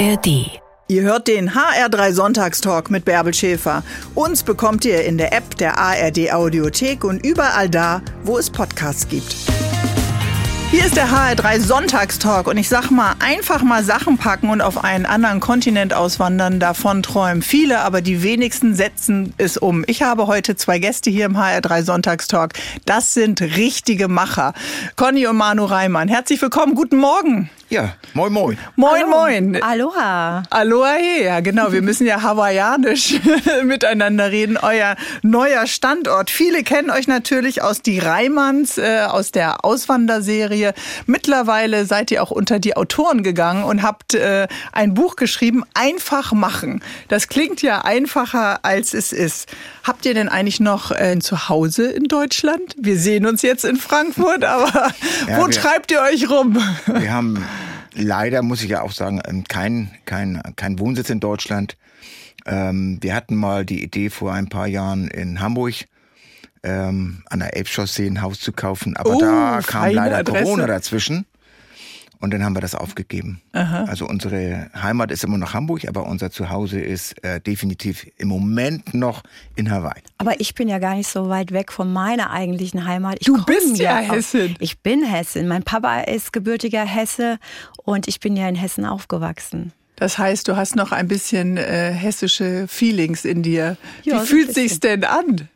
ARD. Ihr hört den HR3 Sonntagstalk mit Bärbel Schäfer. Uns bekommt ihr in der App der ARD Audiothek und überall da, wo es Podcasts gibt. Hier ist der HR3 Sonntagstalk und ich sag mal, einfach mal Sachen packen und auf einen anderen Kontinent auswandern, davon träumen viele, aber die wenigsten setzen es um. Ich habe heute zwei Gäste hier im HR3 Sonntagstalk. Das sind richtige Macher. Conny und Manu Reimann. Herzlich willkommen, guten Morgen. Ja, moin moin. Moin Hallo. moin. Aloha. Aloha, ja genau. Wir müssen ja hawaiianisch miteinander reden. Euer neuer Standort. Viele kennen euch natürlich aus die Reimanns, äh, aus der Auswanderserie. Mittlerweile seid ihr auch unter die Autoren gegangen und habt äh, ein Buch geschrieben, Einfach machen. Das klingt ja einfacher, als es ist. Habt ihr denn eigentlich noch äh, ein Zuhause in Deutschland? Wir sehen uns jetzt in Frankfurt, aber Ja, wo wir- treibt ihr euch rum? Wir haben leider, muss ich ja auch sagen, ähm, kein, kein, kein Wohnsitz in Deutschland. Ähm, wir hatten mal die Idee vor ein paar Jahren in Hamburg ähm, an der Elbchaussee ein Haus zu kaufen, aber Oh, da kam leider Adresse. Corona dazwischen. Und dann haben wir das aufgegeben. Also unsere Heimat ist immer noch Hamburg, aber unser Zuhause ist äh, definitiv im Moment noch in Hawaii. Aber ich bin ja gar nicht so weit weg von meiner eigentlichen Heimat. Ich Du bist ja aus- Hessin. Ich bin Hessin. Mein Papa ist gebürtiger Hesse und ich bin ja in Hessen aufgewachsen. Das heißt, du hast noch ein bisschen äh, hessische Feelings in dir. Ja, Wie fühlt sich's denn an?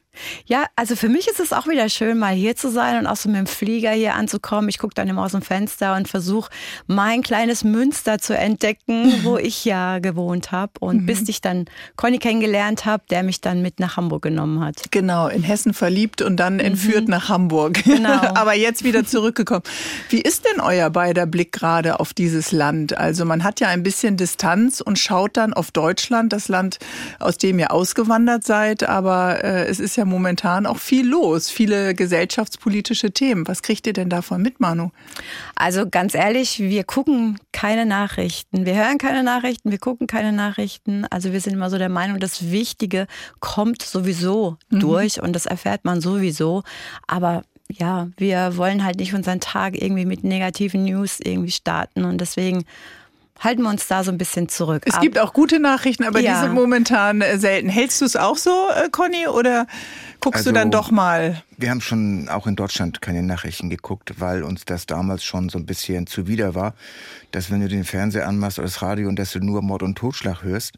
Ja, also für mich ist es auch wieder schön, mal hier zu sein und auch so mit dem Flieger hier anzukommen. Ich gucke dann immer aus dem Fenster und versuche mein kleines Münster zu entdecken, wo ich ja gewohnt habe. Und bis ich dann Conny kennengelernt habe, der mich dann mit nach Hamburg genommen hat. Genau, in Hessen verliebt und dann entführt nach Hamburg. Genau. Aber jetzt wieder zurückgekommen. Wie ist denn euer beider Blick gerade auf dieses Land? Also man hat ja ein bisschen Distanz und schaut dann auf Deutschland, das Land, aus dem ihr ausgewandert seid. Aber äh, es ist ja momentan auch viel los, viele gesellschaftspolitische Themen. Was kriegt ihr denn davon mit, Manu? Also ganz ehrlich, wir gucken keine Nachrichten. Wir hören keine Nachrichten, wir gucken keine Nachrichten. Also wir sind immer so der Meinung, das Wichtige kommt sowieso durch und das erfährt man sowieso. Aber ja, wir wollen halt nicht unseren Tag irgendwie mit negativen News irgendwie starten und deswegen halten wir uns da so ein bisschen zurück. Es Ab- gibt auch gute Nachrichten, aber die Ja. sind momentan äh, selten. Hältst du es auch so, äh, Conny, oder guckst du Also- dann doch mal? Wir haben schon auch in Deutschland keine Nachrichten geguckt, weil uns das damals schon so ein bisschen zuwider war, dass wenn du den Fernseher anmachst oder das Radio und dass du nur Mord und Totschlag hörst,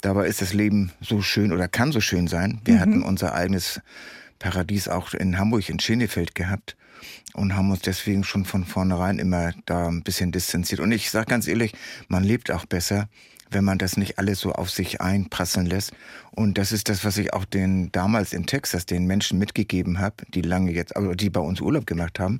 dabei ist das Leben so schön oder kann so schön sein. Wir hatten unser eigenes Paradies auch in Hamburg, in Schenefeld gehabt und haben uns deswegen schon von vornherein immer da ein bisschen distanziert. Und ich sage ganz ehrlich, man lebt auch besser, wenn man das nicht alles so auf sich einprasseln lässt. Und das ist das, was ich auch den damals in Texas den Menschen mitgegeben habe, die lange jetzt, aber die bei uns Urlaub gemacht haben,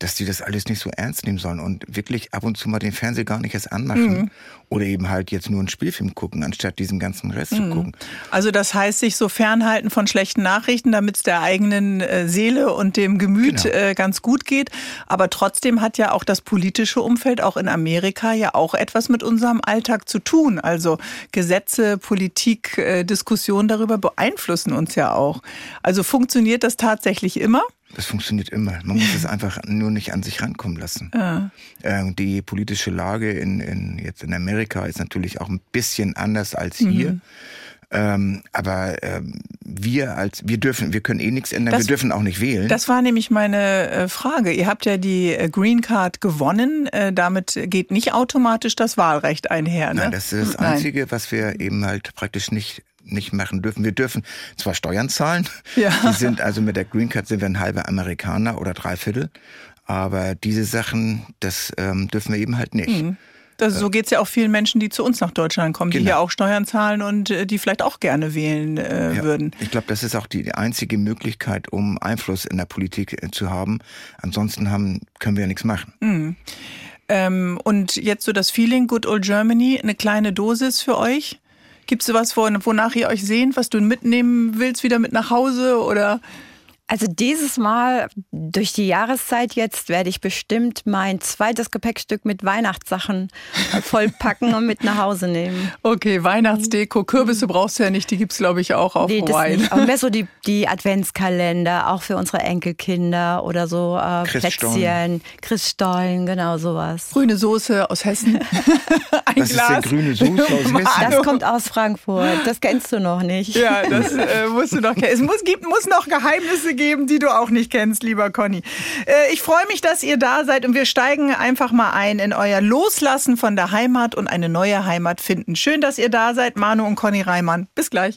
dass die das alles nicht so ernst nehmen sollen und wirklich ab und zu mal den Fernseher gar nicht erst anmachen oder eben halt jetzt nur einen Spielfilm gucken, anstatt diesen ganzen Rest zu gucken. Also das heißt, sich so fernhalten von schlechten Nachrichten, damit es der eigenen äh, Seele und dem Gemüt Genau. äh, ganz gut geht. Aber trotzdem hat ja auch das politische Umfeld, auch in Amerika, ja auch etwas mit unserem Alltag zu tun. Also Gesetze, Politik, äh, Diskussionen darüber beeinflussen uns ja auch. Also funktioniert das tatsächlich immer? Das funktioniert immer. Man muss es einfach nur nicht an sich rankommen lassen. Ähm, die politische Lage in, in, jetzt in Amerika ist natürlich auch ein bisschen anders als hier. Ähm, aber ähm, wir als wir dürfen, wir können eh nichts ändern, Das- wir dürfen auch nicht wählen. Das war nämlich meine äh, Frage. Ihr habt ja die äh, Green Card gewonnen. Äh, damit geht nicht automatisch das Wahlrecht einher. Ne? Nein, das ist das Nein. Einzige, was wir eben halt praktisch nicht nicht machen dürfen. Wir dürfen zwar Steuern zahlen, Ja. die sind also mit der Green Card sind wir ein halber Amerikaner oder Dreiviertel, aber diese Sachen, das ähm, dürfen wir eben halt nicht. Das, so geht es ja auch vielen Menschen, die zu uns nach Deutschland kommen, die Genau. hier auch Steuern zahlen und äh, die vielleicht auch gerne wählen äh, Ja, würden. Ich glaube, das ist auch die einzige Möglichkeit, um Einfluss in der Politik äh, zu haben. Ansonsten haben, können wir ja nichts machen. Ähm, und jetzt so das Feeling, Good Old Germany, eine kleine Dosis für euch? Gibt es was, wo- wonach ihr euch sehnt, was du mitnehmen willst, wieder mit nach Hause? Oder Also dieses Mal durch die Jahreszeit jetzt werde ich bestimmt mein zweites Gepäckstück mit Weihnachtssachen vollpacken und mit nach Hause nehmen. Okay, Weihnachtsdeko, Kürbisse brauchst du ja nicht, die gibt es glaube ich auch auf nee, Hawaii. Nicht. Aber mehr so die, die Adventskalender, auch für unsere Enkelkinder oder so äh, Plätzchen, Christstollen, genau sowas. Grüne Soße aus Hessen. Ein Was Glas. ist denn grüne Soße aus Hessen? Das kommt aus Frankfurt, das kennst du noch nicht. Ja, das äh, musst du noch kennen. Es muss, gibt, muss noch Geheimnisse geben die du auch nicht kennst, lieber Conny. Äh, ich freue mich, dass ihr da seid und wir steigen einfach mal ein in euer Loslassen von der Heimat und eine neue Heimat finden. Schön, dass ihr da seid, Manu und Conny Reimann. Bis gleich.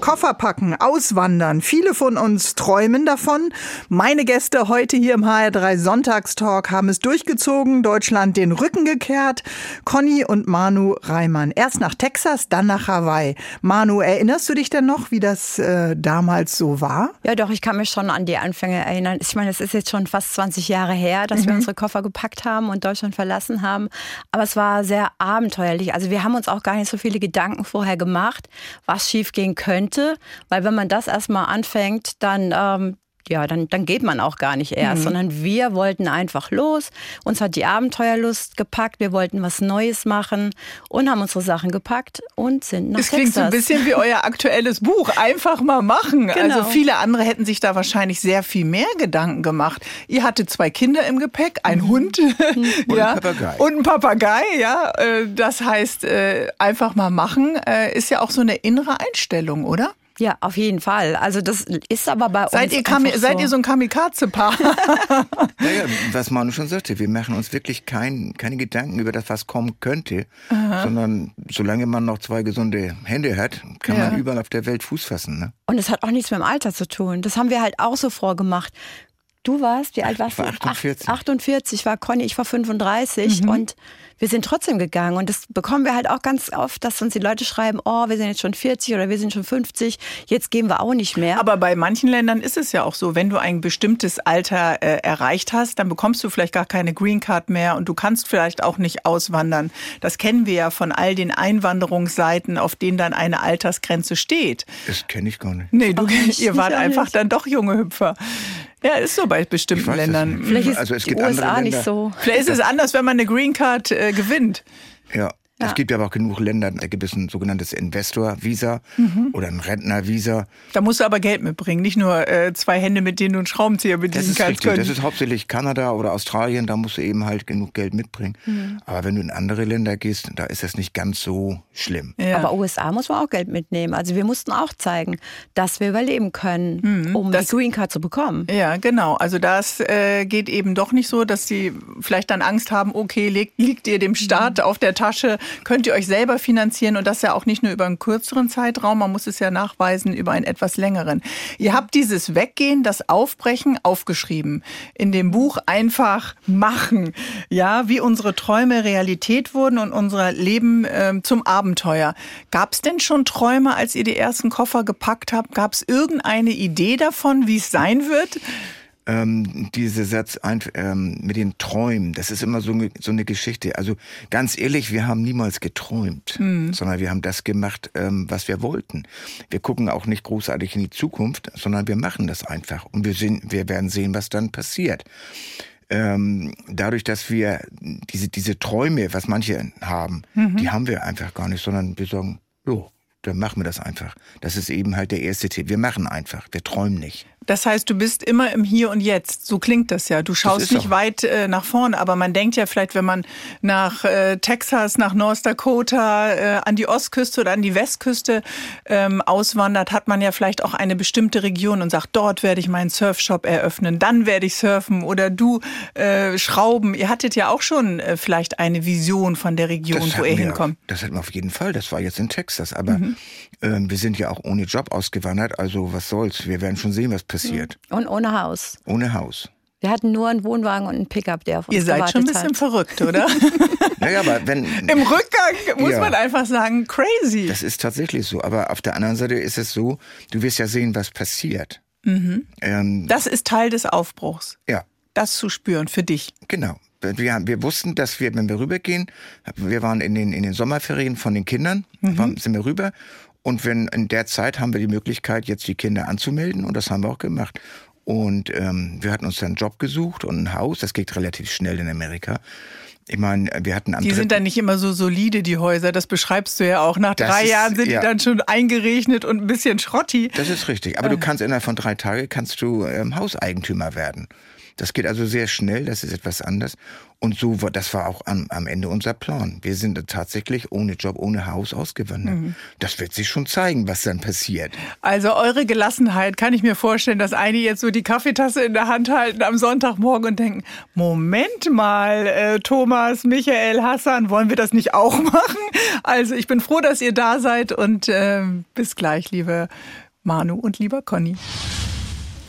Koffer packen, auswandern. Viele von uns träumen davon. Meine Gäste heute hier im HR3 Sonntagstalk haben es durchgezogen, Deutschland den Rücken gekehrt. Conny und Manu Reimann. Erst nach Texas, dann nach Hawaii. Manu, erinnerst du dich denn noch, wie das äh, damals so war? Ja, doch, ich kann mich schon an die Anfänge erinnern. Ich meine, es ist jetzt schon fast 20 Jahre her, dass mhm. wir unsere Koffer gepackt haben und Deutschland verlassen haben. Aber es war sehr abenteuerlich. Also wir haben uns auch gar nicht so viele Gedanken vorher gemacht, was schiefgehen könnte könnte, weil wenn man das erstmal anfängt, dann ähm, ja, dann, dann geht man auch gar nicht erst, mhm. sondern wir wollten einfach los. Uns hat die Abenteuerlust gepackt. Wir wollten was Neues machen und haben unsere Sachen gepackt und sind nach Es klingt so ein bisschen wie euer aktuelles Buch. Einfach mal machen. Genau. Also viele andere hätten sich da wahrscheinlich sehr viel mehr Gedanken gemacht. Ihr hattet zwei Kinder im Gepäck, ein mhm. Hund mhm. ja, und, ein Papagei. und ein Papagei. Ja, äh, das heißt, äh, einfach mal machen äh, ist ja auch so eine innere Einstellung, oder? Ja, auf jeden Fall. Also das ist aber bei seid uns. Ihr Kami, so. Seid ihr so ein Kamikaze-Paar? naja, was Manu schon sagte, wir machen uns wirklich kein, keine Gedanken über das, was kommen könnte, Aha. sondern solange man noch zwei gesunde Hände hat, kann ja. man überall auf der Welt Fuß fassen. Ne? Und es hat auch nichts mit dem Alter zu tun. Das haben wir halt auch so vorgemacht. Du warst, wie alt warst du? 48. 48 war Conny, ich war 35 mhm. und wir sind trotzdem gegangen. Und das bekommen wir halt auch ganz oft, dass uns die Leute schreiben, oh, wir sind jetzt schon 40 oder wir sind schon 50, jetzt gehen wir auch nicht mehr. Aber bei manchen Ländern ist es ja auch so, wenn du ein bestimmtes Alter äh, erreicht hast, dann bekommst du vielleicht gar keine Green Card mehr und du kannst vielleicht auch nicht auswandern. Das kennen wir ja von all den Einwanderungsseiten, auf denen dann eine Altersgrenze steht. Das kenne ich gar nicht. Nee, du, ihr wart einfach dann doch junge Hüpfer. Ja, ist so bei bestimmten Ländern. Vielleicht ist also es die USA nicht so. Vielleicht ist es anders, wenn man eine Green Card äh, gewinnt. Ja. Ja. Es gibt ja aber auch genug Länder, da gibt es ein sogenanntes Investor-Visa mhm. oder ein Rentner-Visa. Da musst du aber Geld mitbringen, nicht nur äh, zwei Hände, mit denen du einen Schraubenzieher bedienen das ist kannst. Richtig. Das ist hauptsächlich Kanada oder Australien, da musst du eben halt genug Geld mitbringen. Mhm. Aber wenn du in andere Länder gehst, da ist das nicht ganz so schlimm. Ja. Aber USA muss man auch Geld mitnehmen. Also wir mussten auch zeigen, dass wir überleben können, mhm. um das, die Green Card zu bekommen. Ja, genau. Also das äh, geht eben doch nicht so, dass sie vielleicht dann Angst haben, okay, liegt, liegt ihr dem Staat mhm. auf der Tasche, könnt ihr euch selber finanzieren und das ja auch nicht nur über einen kürzeren Zeitraum, man muss es ja nachweisen über einen etwas längeren. Ihr habt dieses Weggehen, das Aufbrechen aufgeschrieben. In dem Buch einfach machen. Ja, wie unsere Träume Realität wurden und unser Leben äh, zum Abenteuer. Gab es denn schon Träume, als ihr die ersten Koffer gepackt habt? Gab es irgendeine Idee davon, wie es sein wird? Ähm, dieser Satz ein, ähm, mit den Träumen, das ist immer so, so eine Geschichte. Also ganz ehrlich, wir haben niemals geträumt, mhm. sondern wir haben das gemacht, ähm, was wir wollten. Wir gucken auch nicht großartig in die Zukunft, sondern wir machen das einfach und wir, sehen, wir werden sehen, was dann passiert. Ähm, dadurch, dass wir diese, diese Träume, was manche haben, mhm. die haben wir einfach gar nicht, sondern wir sagen, jo, dann machen wir das einfach. Das ist eben halt der erste Tipp. Wir machen einfach, wir träumen nicht. Das heißt, du bist immer im Hier und Jetzt. So klingt das ja. Du schaust nicht weit äh, nach vorne, aber man denkt ja vielleicht, wenn man nach äh, Texas, nach North Dakota, äh, an die Ostküste oder an die Westküste ähm, auswandert, hat man ja vielleicht auch eine bestimmte Region und sagt, dort werde ich meinen Surfshop eröffnen, dann werde ich surfen oder du äh, schrauben. Ihr hattet ja auch schon äh, vielleicht eine Vision von der Region, wo ihr hinkommt. Das hatten wir auf jeden Fall. Das war jetzt in Texas, aber mhm. Ähm, wir sind ja auch ohne Job ausgewandert. Also was soll's? Wir werden schon sehen, was passiert. Und ohne Haus. Ohne Haus. Wir hatten nur einen Wohnwagen und einen Pickup, der auf uns Ihr seid schon ein bisschen hat. verrückt, oder? naja, aber wenn. Im Rückgang muss ja, man einfach sagen, crazy. Das ist tatsächlich so. Aber auf der anderen Seite ist es so, du wirst ja sehen, was passiert. Mhm. Ähm, das ist Teil des Aufbruchs. Ja. Das zu spüren für dich. Genau. Wir, wir wussten, dass wir, wenn wir rübergehen, wir waren in den, in den Sommerferien von den Kindern, mhm. sind wir rüber und wenn in der Zeit haben wir die Möglichkeit, jetzt die Kinder anzumelden und das haben wir auch gemacht. Und ähm, wir hatten uns dann einen Job gesucht und ein Haus. Das geht relativ schnell in Amerika. Ich meine, wir hatten am Die sind dann nicht immer so solide, die Häuser. Das beschreibst du ja auch. Nach drei ist, Jahren sind ja. die dann schon eingeregnet und ein bisschen schrotti. Das ist richtig. Aber du äh. kannst innerhalb von drei Tagen kannst du ähm, Hauseigentümer werden. Das geht also sehr schnell, das ist etwas anders. Und so war, das war auch am, am Ende unser Plan. Wir sind tatsächlich ohne Job, ohne Haus ausgewandert. Mhm. Das wird sich schon zeigen, was dann passiert. Also eure Gelassenheit kann ich mir vorstellen, dass einige jetzt so die Kaffeetasse in der Hand halten am Sonntagmorgen und denken, Moment mal, äh, Thomas, Michael, Hassan, wollen wir das nicht auch machen? Also ich bin froh, dass ihr da seid und äh, bis gleich, liebe Manu und lieber Conny.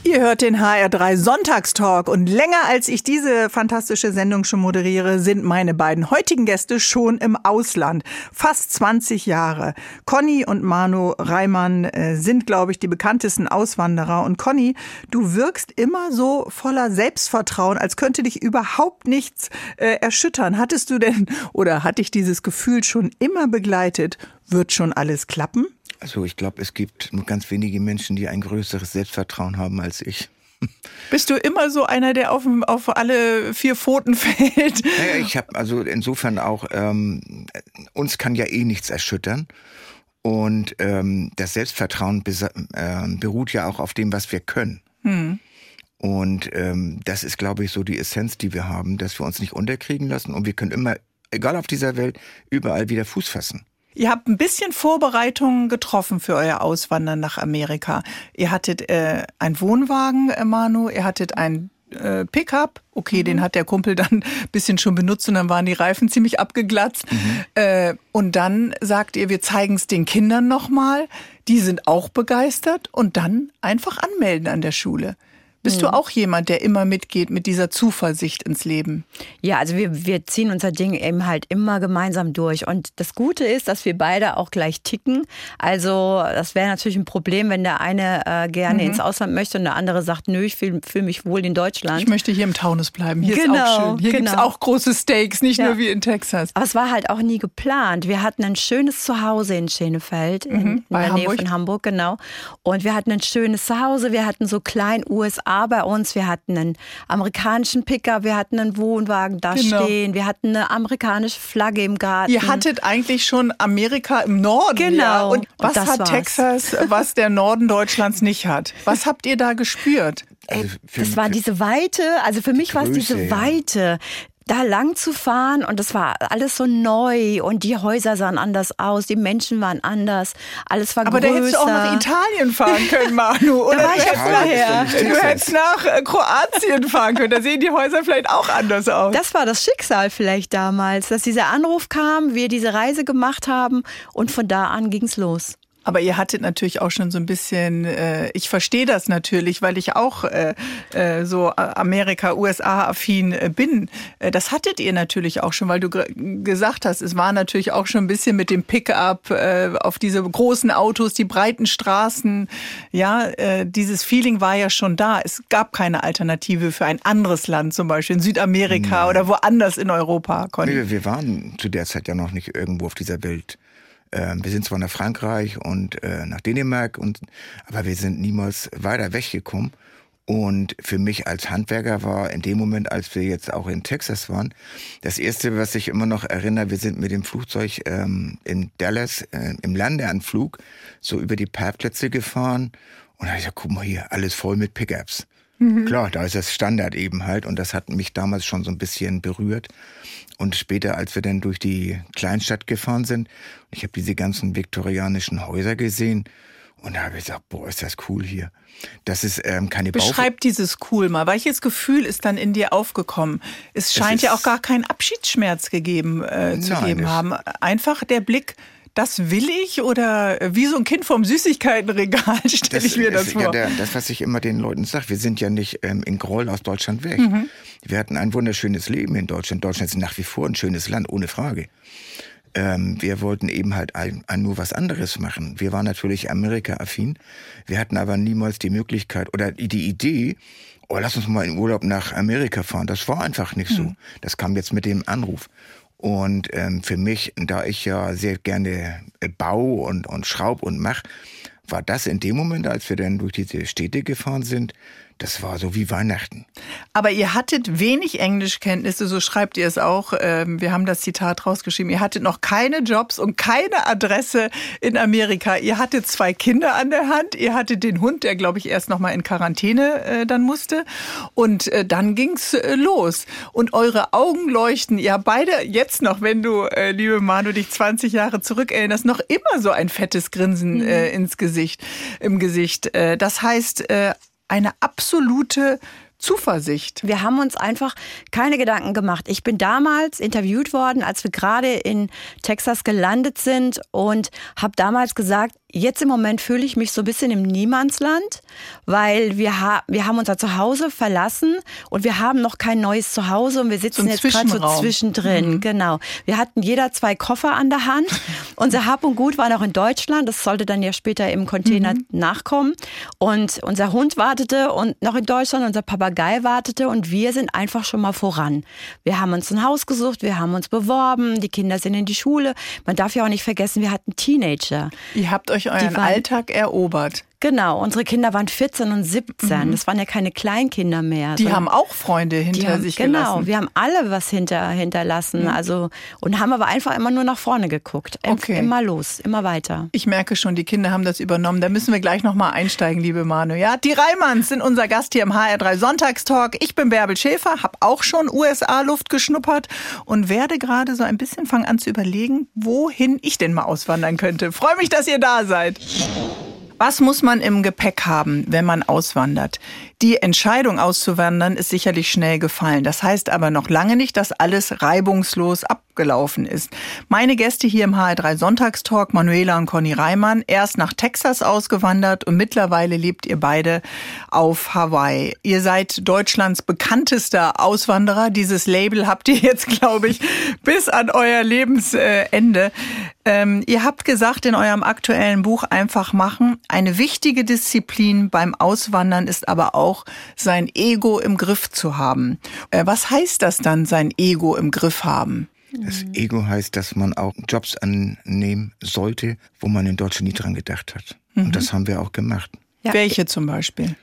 Ihr hört den HR3 Sonntagstalk und länger als ich diese fantastische Sendung schon moderiere, sind meine beiden heutigen Gäste schon im Ausland. Fast 20 Jahre. Conny und Manu Reimann äh, sind, glaube ich, die bekanntesten Auswanderer. Und Conny, du wirkst immer so voller Selbstvertrauen, als könnte dich überhaupt nichts äh, erschüttern. Hattest du denn oder hat dich dieses Gefühl schon immer begleitet? Wird schon alles klappen? Also ich glaube, es gibt nur ganz wenige Menschen, die ein größeres Selbstvertrauen haben als ich. Bist du immer so einer, der auf, auf alle vier Pfoten fällt? Naja, ich habe also insofern auch, ähm, uns kann ja eh nichts erschüttern. Und ähm, das Selbstvertrauen äh, beruht ja auch auf dem, was wir können. Hm. Und ähm, das ist, glaube ich, so die Essenz, die wir haben, dass wir uns nicht unterkriegen lassen und wir können immer, egal auf dieser Welt, überall wieder Fuß fassen. Ihr habt ein bisschen Vorbereitungen getroffen für euer Auswandern nach Amerika. Ihr hattet äh, einen Wohnwagen, äh, Manu, ihr hattet ein äh, Pickup. Okay, mhm. den hat der Kumpel dann ein bisschen schon benutzt und dann waren die Reifen ziemlich abgeglatzt. Mhm. Äh, und dann sagt ihr, wir zeigen es den Kindern nochmal. Die sind auch begeistert und dann einfach anmelden an der Schule. Bist mhm. du auch jemand, der immer mitgeht mit dieser Zuversicht ins Leben? Ja, also wir, wir ziehen unser Ding eben halt immer gemeinsam durch. Und das Gute ist, dass wir beide auch gleich ticken. Also das wäre natürlich ein Problem, wenn der eine äh, gerne mhm. ins Ausland möchte und der andere sagt, nö, ich fühle fühl mich wohl in Deutschland. Ich möchte hier im Taunus bleiben. Hier genau, ist auch schön. Hier genau. gibt es auch große Steaks, nicht ja. nur wie in Texas. Aber es war halt auch nie geplant. Wir hatten ein schönes Zuhause in Schenefeld, in, mhm, in der Hamburg. Nähe von Hamburg, genau. Und wir hatten ein schönes Zuhause. Wir hatten so klein USA USA bei uns. Wir hatten einen amerikanischen Picker, wir hatten einen Wohnwagen da genau. stehen, wir hatten eine amerikanische Flagge im Garten. Ihr hattet eigentlich schon Amerika im Norden. Genau. Ja. Und was Und hat war's. Texas, was der Norden Deutschlands nicht hat? Was habt ihr da gespürt? Also das war diese Weite, also für mich war es diese Weite da lang zu fahren und das war alles so neu und die Häuser sahen anders aus, die Menschen waren anders, alles war Aber größer. Aber da hättest du auch nach Italien fahren können, Manu. Oder da war ich ja vorher. Du hättest nach äh, Kroatien fahren können, da sehen die Häuser vielleicht auch anders aus. Das war das Schicksal vielleicht damals, dass dieser Anruf kam, wir diese Reise gemacht haben und von da an ging's los. Aber ihr hattet natürlich auch schon so ein bisschen, äh, ich verstehe das natürlich, weil ich auch äh, äh, so Amerika, USA-affin äh, bin. Äh, das hattet ihr natürlich auch schon, weil du gesagt hast, es war natürlich auch schon ein bisschen mit dem Pickup äh, auf diese großen Autos, die breiten Straßen. Ja, äh, dieses Feeling war ja schon da. Es gab keine Alternative für ein anderes Land, zum Beispiel in Südamerika Nein. oder woanders in Europa. Conny. Wir waren zu der Zeit ja noch nicht irgendwo auf dieser Welt. Ähm, wir sind zwar nach Frankreich und äh, nach Dänemark, und, aber wir sind niemals weiter weggekommen. Und für mich als Handwerker war in dem Moment, als wir jetzt auch in Texas waren, das erste, was ich immer noch erinnere, wir sind mit dem Flugzeug ähm, in Dallas äh, im Landeanflug so über die Parkplätze gefahren. Und da habe ich gesagt, guck mal hier, alles voll mit Pickups. Mhm. Klar, da ist das Standard eben halt. Und das hat mich damals schon so ein bisschen berührt. Und später, als wir dann durch die Kleinstadt gefahren sind, ich habe diese ganzen viktorianischen Häuser gesehen und da habe ich gesagt, boah, ist das cool hier. Das ist ähm, keine Beschreib Bauch dieses cool mal. Welches Gefühl ist dann in dir aufgekommen? Es scheint es ja auch gar keinen Abschiedsschmerz gegeben äh, zu Nein, geben haben. Einfach der Blick das will ich oder wie so ein Kind vom Süßigkeitenregal stelle ich mir das vor. Ja der, das, was ich immer den Leuten sage, wir sind ja nicht ähm, in Groll aus Deutschland weg. Mhm. Wir hatten ein wunderschönes Leben in Deutschland. Deutschland ist nach wie vor ein schönes Land, ohne Frage. Ähm, wir wollten eben halt ein, ein nur was anderes machen. Wir waren natürlich Amerika-affin. Wir hatten aber niemals die Möglichkeit oder die Idee, oh, lass uns mal in Urlaub nach Amerika fahren. Das war einfach nicht mhm. so. Das kam jetzt mit dem Anruf. Und ähm, für mich, da ich ja sehr gerne äh, baue und, und schraub und mach, war das in dem Moment, als wir dann durch diese Städte gefahren sind, das war so wie Weihnachten. Aber ihr hattet wenig Englischkenntnisse, so schreibt ihr es auch. Ähm, wir haben das Zitat rausgeschrieben. Ihr hattet noch keine Jobs und keine Adresse in Amerika. Ihr hattet zwei Kinder an der Hand. Ihr hattet den Hund, der, glaube ich, erst noch mal in Quarantäne äh, dann musste. Und äh, dann ging's äh, los. Und eure Augen leuchten. Ihr habt beide jetzt noch, wenn du, liebe Manu, dich 20 Jahre zurückerinnerst, noch immer so ein fettes Grinsen mhm. ins Gesicht, im Gesicht. das heißt, eine absolute Zuversicht. Wir haben uns einfach keine Gedanken gemacht. Ich bin damals interviewt worden, als wir gerade in Texas gelandet sind und habe damals gesagt, Jetzt im Moment fühle ich mich so ein bisschen im Niemandsland, weil wir, ha wir haben unser Zuhause verlassen und wir haben noch kein neues Zuhause und wir sitzen jetzt gerade so zwischendrin. Mhm. Genau. Wir hatten jeder zwei Koffer an der Hand. unser Hab und Gut war noch in Deutschland. Das sollte dann ja später im Container mhm. nachkommen. Und unser Hund wartete und noch in Deutschland, unser Papagei wartete und wir sind einfach schon mal voran. Wir haben uns ein Haus gesucht, wir haben uns beworben, die Kinder sind in die Schule. Man darf ja auch nicht vergessen, wir hatten Teenager. Ihr habt euch euch euren Alltag erobert. Genau, unsere Kinder waren 14 und 17. Mhm. Das waren ja keine Kleinkinder mehr. Die haben auch Freunde hinter haben, sich genau, gelassen. Genau, wir haben alle was hinter, hinterlassen. Mhm. Also, und haben aber einfach immer nur nach vorne geguckt. Okay. Immer los, immer weiter. Ich merke schon, die Kinder haben das übernommen. Da müssen wir gleich nochmal einsteigen, liebe Manu. Ja, die Reimanns sind unser Gast hier im HR3 Sonntagstalk. Ich bin Bärbel Schäfer, habe auch schon USA-Luft geschnuppert und werde gerade so ein bisschen fangen an zu überlegen, wohin ich denn mal auswandern könnte. Freue mich, dass ihr da seid. Was muss man im Gepäck haben, wenn man auswandert? Die Entscheidung auszuwandern ist sicherlich schnell gefallen. Das heißt aber noch lange nicht, dass alles reibungslos abgelaufen ist. Meine Gäste hier im HR3 Sonntagstalk, Manuela und Conny Reimann, erst nach Texas ausgewandert und mittlerweile lebt ihr beide auf Hawaii. Ihr seid Deutschlands bekanntester Auswanderer. Dieses Label habt ihr jetzt, glaube ich, bis an euer Lebensende. Ähm, ihr habt gesagt in eurem aktuellen Buch Einfach machen, eine wichtige Disziplin beim Auswandern ist aber auch, auch sein Ego im Griff zu haben. Äh, was heißt das dann, sein Ego im Griff haben? Das Ego heißt, dass man auch Jobs annehmen sollte, wo man in Deutschland nie dran gedacht hat. Mhm. Und das haben wir auch gemacht. Ja. Welche zum Beispiel?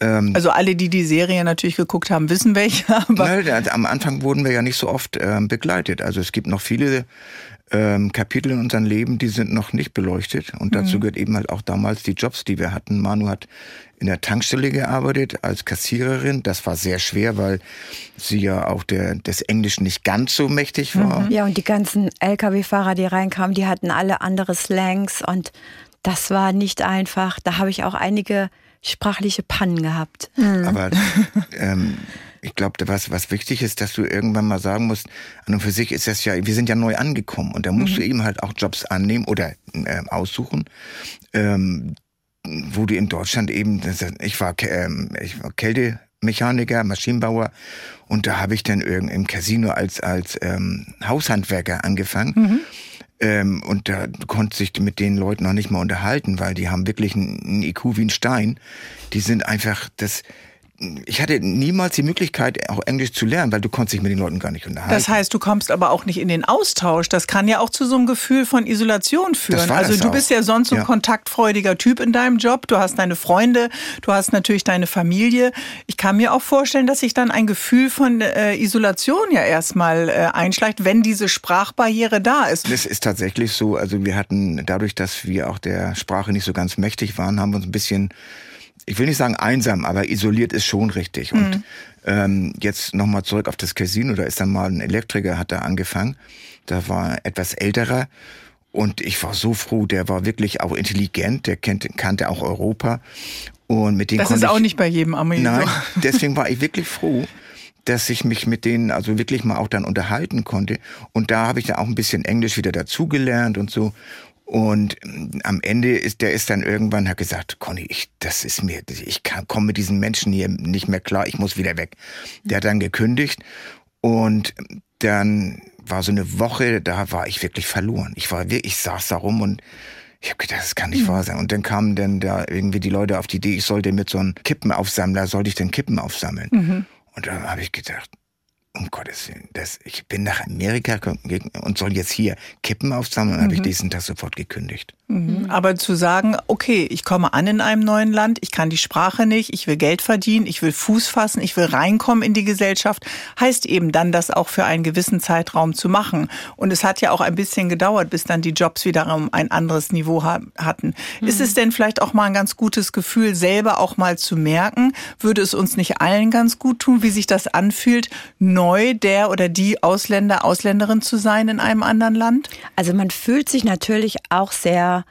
Ähm, also alle, die die Serie natürlich geguckt haben, wissen welche. Aber na, am Anfang wurden wir ja nicht so oft ähm, begleitet. Also es gibt noch viele ähm, Kapitel in unserem Leben, die sind noch nicht beleuchtet. Und dazu mhm. gehört eben halt auch damals die Jobs, die wir hatten. Manu hat in der Tankstelle gearbeitet als Kassiererin. Das war sehr schwer, weil sie ja auch der, des Englischen nicht ganz so mächtig war. Mhm. Ja, und die ganzen Lkw-Fahrer, die reinkamen, die hatten alle andere Slangs und das war nicht einfach. Da habe ich auch einige sprachliche Pannen gehabt. Mhm. Aber ähm, ich glaube, was, was wichtig ist, dass du irgendwann mal sagen musst, an und für sich ist das ja, wir sind ja neu angekommen und da musst mhm. du eben halt auch Jobs annehmen oder äh, aussuchen, ähm, wo du in Deutschland eben, ich war, ähm, ich war Kältemechaniker, Maschinenbauer und da habe ich dann im Casino als, als ähm, Haushandwerker angefangen. Mhm. Ähm, und da konnte sich mit den Leuten noch nicht mal unterhalten, weil die haben wirklich einen IQ wie ein Stein. Die sind einfach, das, ich hatte niemals die Möglichkeit, auch Englisch zu lernen, weil du konntest dich mit den Leuten gar nicht unterhalten. Das heißt, du kommst aber auch nicht in den Austausch. Das kann ja auch zu so einem Gefühl von Isolation führen. Also du auch. bist ja sonst so ein ja. kontaktfreudiger Typ in deinem Job. Du hast deine Freunde, du hast natürlich deine Familie. Ich kann mir auch vorstellen, dass sich dann ein Gefühl von äh, Isolation ja erstmal äh, einschleicht, wenn diese Sprachbarriere da ist. Das ist tatsächlich so. Also wir hatten dadurch, dass wir auch der Sprache nicht so ganz mächtig waren, haben wir uns ein bisschen ich will nicht sagen einsam, aber isoliert ist schon richtig. Mhm. Und ähm, jetzt nochmal zurück auf das Casino, da ist dann mal ein Elektriker, hat da angefangen. Da war etwas älterer. Und ich war so froh, der war wirklich auch intelligent, der kennt, kannte auch Europa. Und mit dem Das ist auch nicht bei jedem Ami Nein, deswegen war ich wirklich froh, dass ich mich mit denen also wirklich mal auch dann unterhalten konnte. Und da habe ich dann auch ein bisschen Englisch wieder dazugelernt und so. Und ähm, am Ende ist der ist dann irgendwann hat gesagt, Conny, ich das ist mir ich komme mit diesen Menschen hier nicht mehr klar, ich muss wieder weg. Der hat dann gekündigt und dann war so eine Woche, da war ich wirklich verloren. Ich war ich saß da rum und ich habe gedacht, das kann nicht mhm. wahr sein. Und dann kamen dann da irgendwie die Leute auf die Idee, ich sollte mit so einem Kippenaufsammler, sollte ich den Kippen aufsammeln. Mhm. Und da habe ich gedacht, um Gottes Willen, das, ich bin nach Amerika und soll jetzt hier Kippen aufsammeln, mhm. habe ich diesen Tag sofort gekündigt. Mhm. Aber zu sagen, okay, ich komme an in einem neuen Land, ich kann die Sprache nicht, ich will Geld verdienen, ich will Fuß fassen, ich will reinkommen in die Gesellschaft, heißt eben dann, das auch für einen gewissen Zeitraum zu machen. Und es hat ja auch ein bisschen gedauert, bis dann die Jobs wiederum ein anderes Niveau hatten. Mhm. Ist es denn vielleicht auch mal ein ganz gutes Gefühl, selber auch mal zu merken, würde es uns nicht allen ganz gut tun, wie sich das anfühlt, neu der oder die Ausländer, Ausländerin zu sein in einem anderen Land? Also man fühlt sich natürlich auch sehr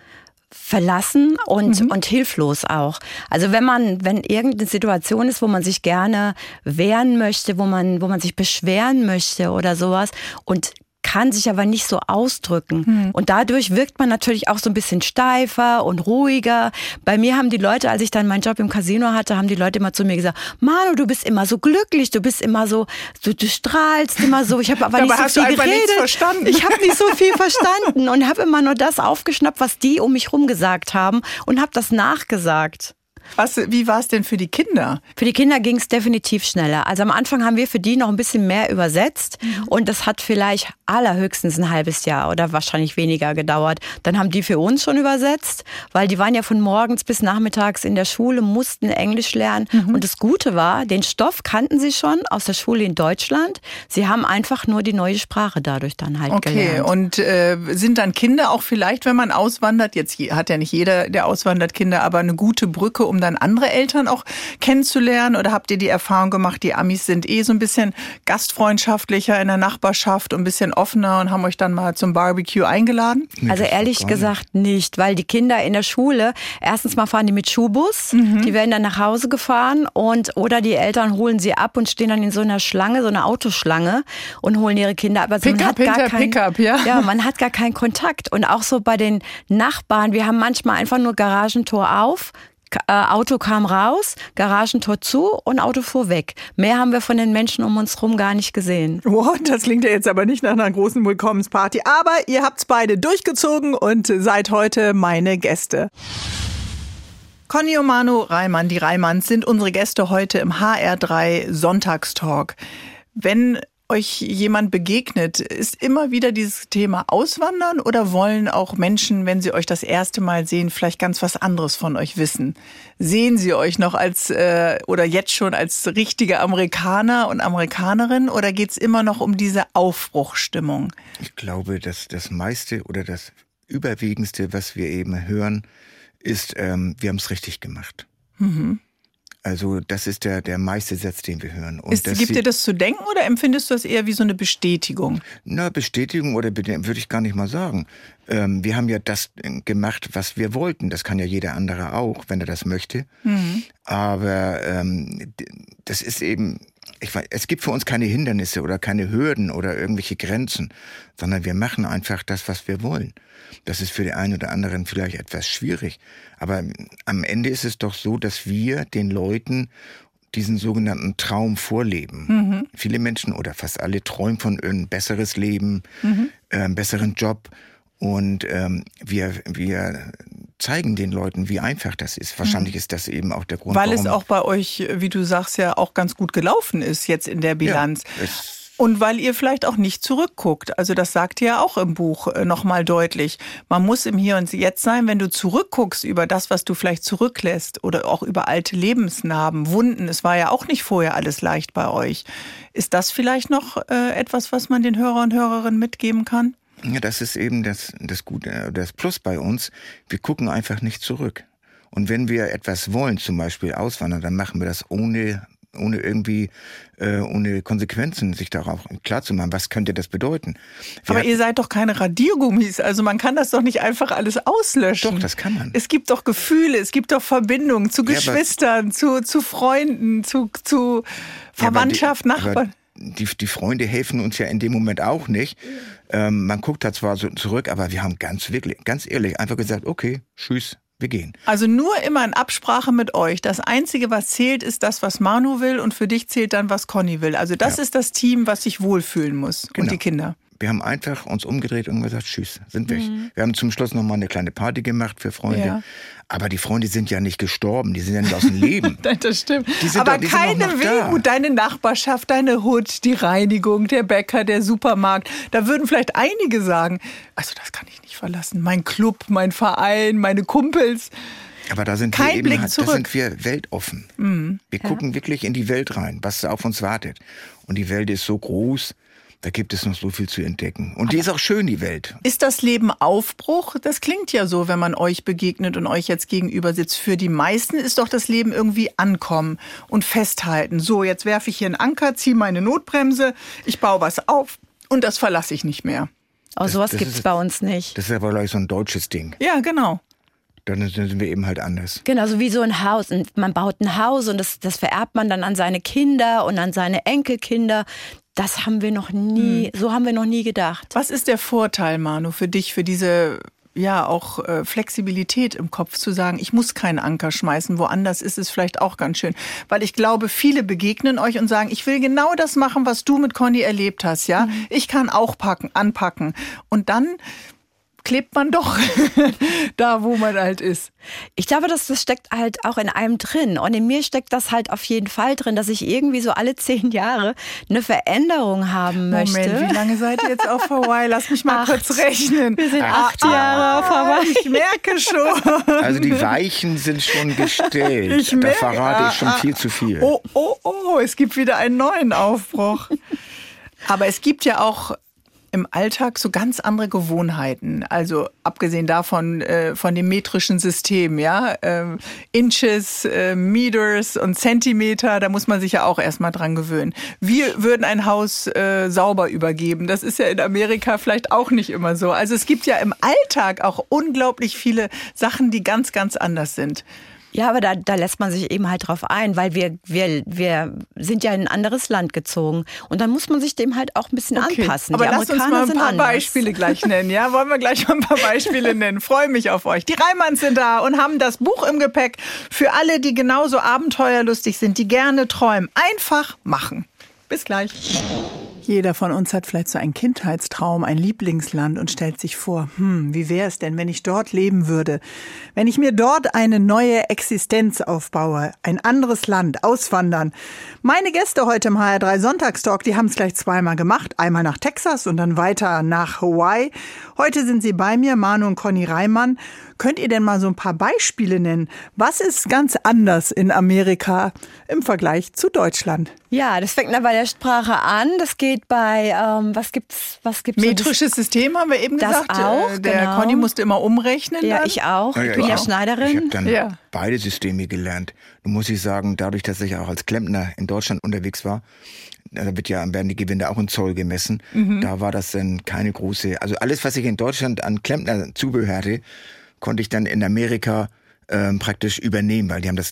verlassen und, mhm. und hilflos auch. Also wenn man, wenn irgendeine Situation ist, wo man sich gerne wehren möchte, wo man, wo man sich beschweren möchte oder sowas und kann sich aber nicht so ausdrücken. Mhm. Und dadurch wirkt man natürlich auch so ein bisschen steifer und ruhiger. Bei mir haben die Leute, als ich dann meinen Job im Casino hatte, haben die Leute immer zu mir gesagt, Manu, du bist immer so glücklich, du bist immer so, du, du strahlst immer so. Ich habe aber, nicht so viel geredet. Verstanden. Ich habe nicht so viel verstanden und habe immer nur das aufgeschnappt, was die um mich rum gesagt haben und habe das nachgesagt. Was, wie war es denn für die Kinder? Für die Kinder ging es definitiv schneller. Also am Anfang haben wir für die noch ein bisschen mehr übersetzt mhm. und das hat vielleicht allerhöchstens ein halbes Jahr oder wahrscheinlich weniger gedauert. Dann haben die für uns schon übersetzt, weil die waren ja von morgens bis nachmittags in der Schule, mussten Englisch lernen. Mhm. Und das Gute war, den Stoff kannten sie schon aus der Schule in Deutschland. Sie haben einfach nur die neue Sprache dadurch dann halt okay. gelernt. Okay, und äh, sind dann Kinder auch vielleicht, wenn man auswandert, jetzt hat ja nicht jeder, der auswandert, Kinder, aber eine gute Brücke, um dann andere Eltern auch kennenzulernen? Oder habt ihr die Erfahrung gemacht, die Amis sind eh so ein bisschen gastfreundschaftlicher in der Nachbarschaft und ein bisschen offener und haben euch dann mal zum Barbecue eingeladen? Also ehrlich gesagt nicht, weil die Kinder in der Schule, erstens mal fahren die mit Schulbus, mhm. die werden dann nach Hause gefahren und oder die Eltern holen sie ab und stehen dann in so einer Schlange, so einer Autoschlange und holen ihre Kinder ab. Also Pickup man hat gar kein, Pickup, ja. Ja, man hat gar keinen Kontakt. Und auch so bei den Nachbarn, wir haben manchmal einfach nur Garagentor auf, Auto kam raus, Garagentor zu und Auto fuhr weg. Mehr haben wir von den Menschen um uns herum gar nicht gesehen. Wow, das klingt ja jetzt aber nicht nach einer großen Willkommensparty. Aber ihr habt's beide durchgezogen und seid heute meine Gäste. Conny Omano Reimann, die Reimanns sind unsere Gäste heute im HR3 Sonntagstalk. Wenn euch jemand begegnet, ist immer wieder dieses Thema Auswandern oder wollen auch Menschen, wenn sie euch das erste Mal sehen, vielleicht ganz was anderes von euch wissen? Sehen sie euch noch als äh, oder jetzt schon als richtige Amerikaner und Amerikanerin oder geht's immer noch um diese Aufbruchstimmung? Ich glaube, dass das meiste oder das Überwiegendste, was wir eben hören, ist, ähm, wir haben es richtig gemacht. Mhm. Also das ist der, der meiste Satz, den wir hören. Und ist, gibt dir das zu denken oder empfindest du das eher wie so eine Bestätigung? Na, Bestätigung oder würde ich gar nicht mal sagen. Ähm, wir haben ja das gemacht, was wir wollten. Das kann ja jeder andere auch, wenn er das möchte. Mhm. Aber ähm, das ist eben, ich weiß, es gibt für uns keine Hindernisse oder keine Hürden oder irgendwelche Grenzen, sondern wir machen einfach das, was wir wollen. Das ist für den einen oder anderen vielleicht etwas schwierig. Aber am Ende ist es doch so, dass wir den Leuten diesen sogenannten Traum vorleben. Mhm. Viele Menschen oder fast alle träumen von einem besseres Leben, mhm. äh, einem besseren Job. Und ähm, wir, wir zeigen den Leuten, wie einfach das ist. Wahrscheinlich mhm. ist das eben auch der Grund, Weil es auch bei euch, wie du sagst, ja auch ganz gut gelaufen ist jetzt in der Bilanz. Ja, und weil ihr vielleicht auch nicht zurückguckt. Also das sagt ihr ja auch im Buch äh, nochmal deutlich. Man muss im Hier und Jetzt sein, wenn du zurückguckst über das, was du vielleicht zurücklässt oder auch über alte Lebensnarben, Wunden. Es war ja auch nicht vorher alles leicht bei euch. Ist das vielleicht noch äh, etwas, was man den Hörer und Hörerinnen mitgeben kann? Ja, das ist eben das, das Gute, das Plus bei uns. Wir gucken einfach nicht zurück. Und wenn wir etwas wollen, zum Beispiel auswandern, dann machen wir das ohne ohne irgendwie äh, ohne Konsequenzen sich darauf klar zu machen, was könnte das bedeuten. Wir Aber ihr seid doch keine Radiergummis, also man kann das doch nicht einfach alles auslöschen. Doch, das kann man. Es gibt doch Gefühle, es gibt doch Verbindungen zu ja, Geschwistern, zu, zu Freunden, zu, zu Verwandtschaft, ja, Nachbarn die, die Freunde helfen uns ja in dem Moment auch nicht. Ähm, man guckt da zwar so zurück, aber wir haben ganz wirklich, ganz ehrlich einfach gesagt, okay, tschüss, wir gehen. Also nur immer in Absprache mit euch. Das Einzige, was zählt, ist das, was Manu will und für dich zählt dann, was Conny will. Also das ja. ist das Team, was sich wohlfühlen muss genau. und die Kinder. Wir haben einfach uns umgedreht und gesagt, tschüss, sind weg. Mhm. Wir haben zum Schluss noch mal eine kleine Party gemacht für Freunde. Ja. Aber die Freunde sind ja nicht gestorben, die sind ja nicht aus dem Leben. das stimmt. Aber doch, keine Wehmut, deine Nachbarschaft, deine Hut, die Reinigung, der Bäcker, der Supermarkt. Da würden vielleicht einige sagen, also das kann ich nicht verlassen. Mein Club, mein Verein, meine Kumpels. Aber da sind Kein wir eben, Blick halt, da sind wir weltoffen. Mhm. Wir ja. gucken wirklich in die Welt rein, was auf uns wartet. Und die Welt ist so groß, da gibt es noch so viel zu entdecken. Und Aber die ist auch schön, die Welt. Ist das Leben Aufbruch? Das klingt ja so, wenn man euch begegnet und euch jetzt gegenüber sitzt. Für die meisten ist doch das Leben irgendwie ankommen und festhalten. So, jetzt werfe ich hier einen Anker, ziehe meine Notbremse, ich baue was auf und das verlasse ich nicht mehr. Oh, sowas gibt es bei uns nicht. Das ist aber gleich so ein deutsches Ding. Ja, genau dann sind wir eben halt anders. Genau, so wie so ein Haus. Und man baut ein Haus und das, das vererbt man dann an seine Kinder und an seine Enkelkinder. Das haben wir noch nie, hm. so haben wir noch nie gedacht. Was ist der Vorteil, Manu, für dich, für diese ja auch äh, Flexibilität im Kopf zu sagen, ich muss keinen Anker schmeißen, woanders ist es vielleicht auch ganz schön, weil ich glaube, viele begegnen euch und sagen, ich will genau das machen, was du mit Conny erlebt hast, ja? Mhm. Ich kann auch packen, anpacken und dann klebt man doch da, wo man halt ist. Ich glaube, dass das steckt halt auch in einem drin. Und in mir steckt das halt auf jeden Fall drin, dass ich irgendwie so alle zehn Jahre eine Veränderung haben möchte. Moment, wie lange seid ihr jetzt auf Hawaii? Lass mich mal acht. kurz rechnen. Wir sind acht, acht Jahre auf Hawaii. Ich merke schon. Also die Weichen sind schon gestellt. Ich merke, da verrate ich schon ah, viel zu viel. Oh, oh, oh, es gibt wieder einen neuen Aufbruch. Aber es gibt ja auch im Alltag so ganz andere Gewohnheiten. Also abgesehen davon äh, von dem metrischen System, ja, ähm, Inches, äh, Meters und Zentimeter, da muss man sich ja auch erstmal dran gewöhnen. Wir würden ein Haus äh, sauber übergeben. Das ist ja in Amerika vielleicht auch nicht immer so. Also es gibt ja im Alltag auch unglaublich viele Sachen, die ganz, ganz anders sind. Ja, aber da, da lässt man sich eben halt drauf ein, weil wir, wir, wir sind ja in ein anderes Land gezogen. Und dann muss man sich dem halt auch ein bisschen okay. anpassen. Aber Die lass uns mal ein paar Beispiele gleich nennen. Ja, wollen wir gleich mal ein paar Beispiele nennen. Freue mich auf euch. Die Reimanns sind da und haben das Buch im Gepäck für alle, die genauso abenteuerlustig sind, die gerne träumen. Einfach machen. Bis gleich. Jeder von uns hat vielleicht so einen Kindheitstraum, ein Lieblingsland und stellt sich vor, hm, wie wäre es denn, wenn ich dort leben würde? Wenn ich mir dort eine neue Existenz aufbaue, ein anderes Land, auswandern. Meine Gäste heute im HR3 Sonntagstalk, die haben es gleich zweimal gemacht. Einmal nach Texas und dann weiter nach Hawaii. Heute sind sie bei mir, Manu und Conny Reimann. Könnt ihr denn mal so ein paar Beispiele nennen? Was ist ganz anders in Amerika im Vergleich zu Deutschland? Ja, das fängt bei der Sprache an. Das geht bei, ähm, was gibt's, was gibt's? Metrisches so System haben wir eben das gesagt. Auch, äh, der genau. Conny musste immer umrechnen. Ja, dann. ich auch. Ja, ich bin ja, Schneiderin. Ich habe dann ja. beide Systeme gelernt. Nun muss ich sagen, dadurch, dass ich auch als Klempner in Deutschland unterwegs war, da wird ja, werden die Gewinde auch in Zoll gemessen. Mhm. Da war das dann keine große, also alles, was ich in Deutschland an Klempner Zubehör hatte, konnte ich dann in Amerika ähm, praktisch übernehmen, weil die haben das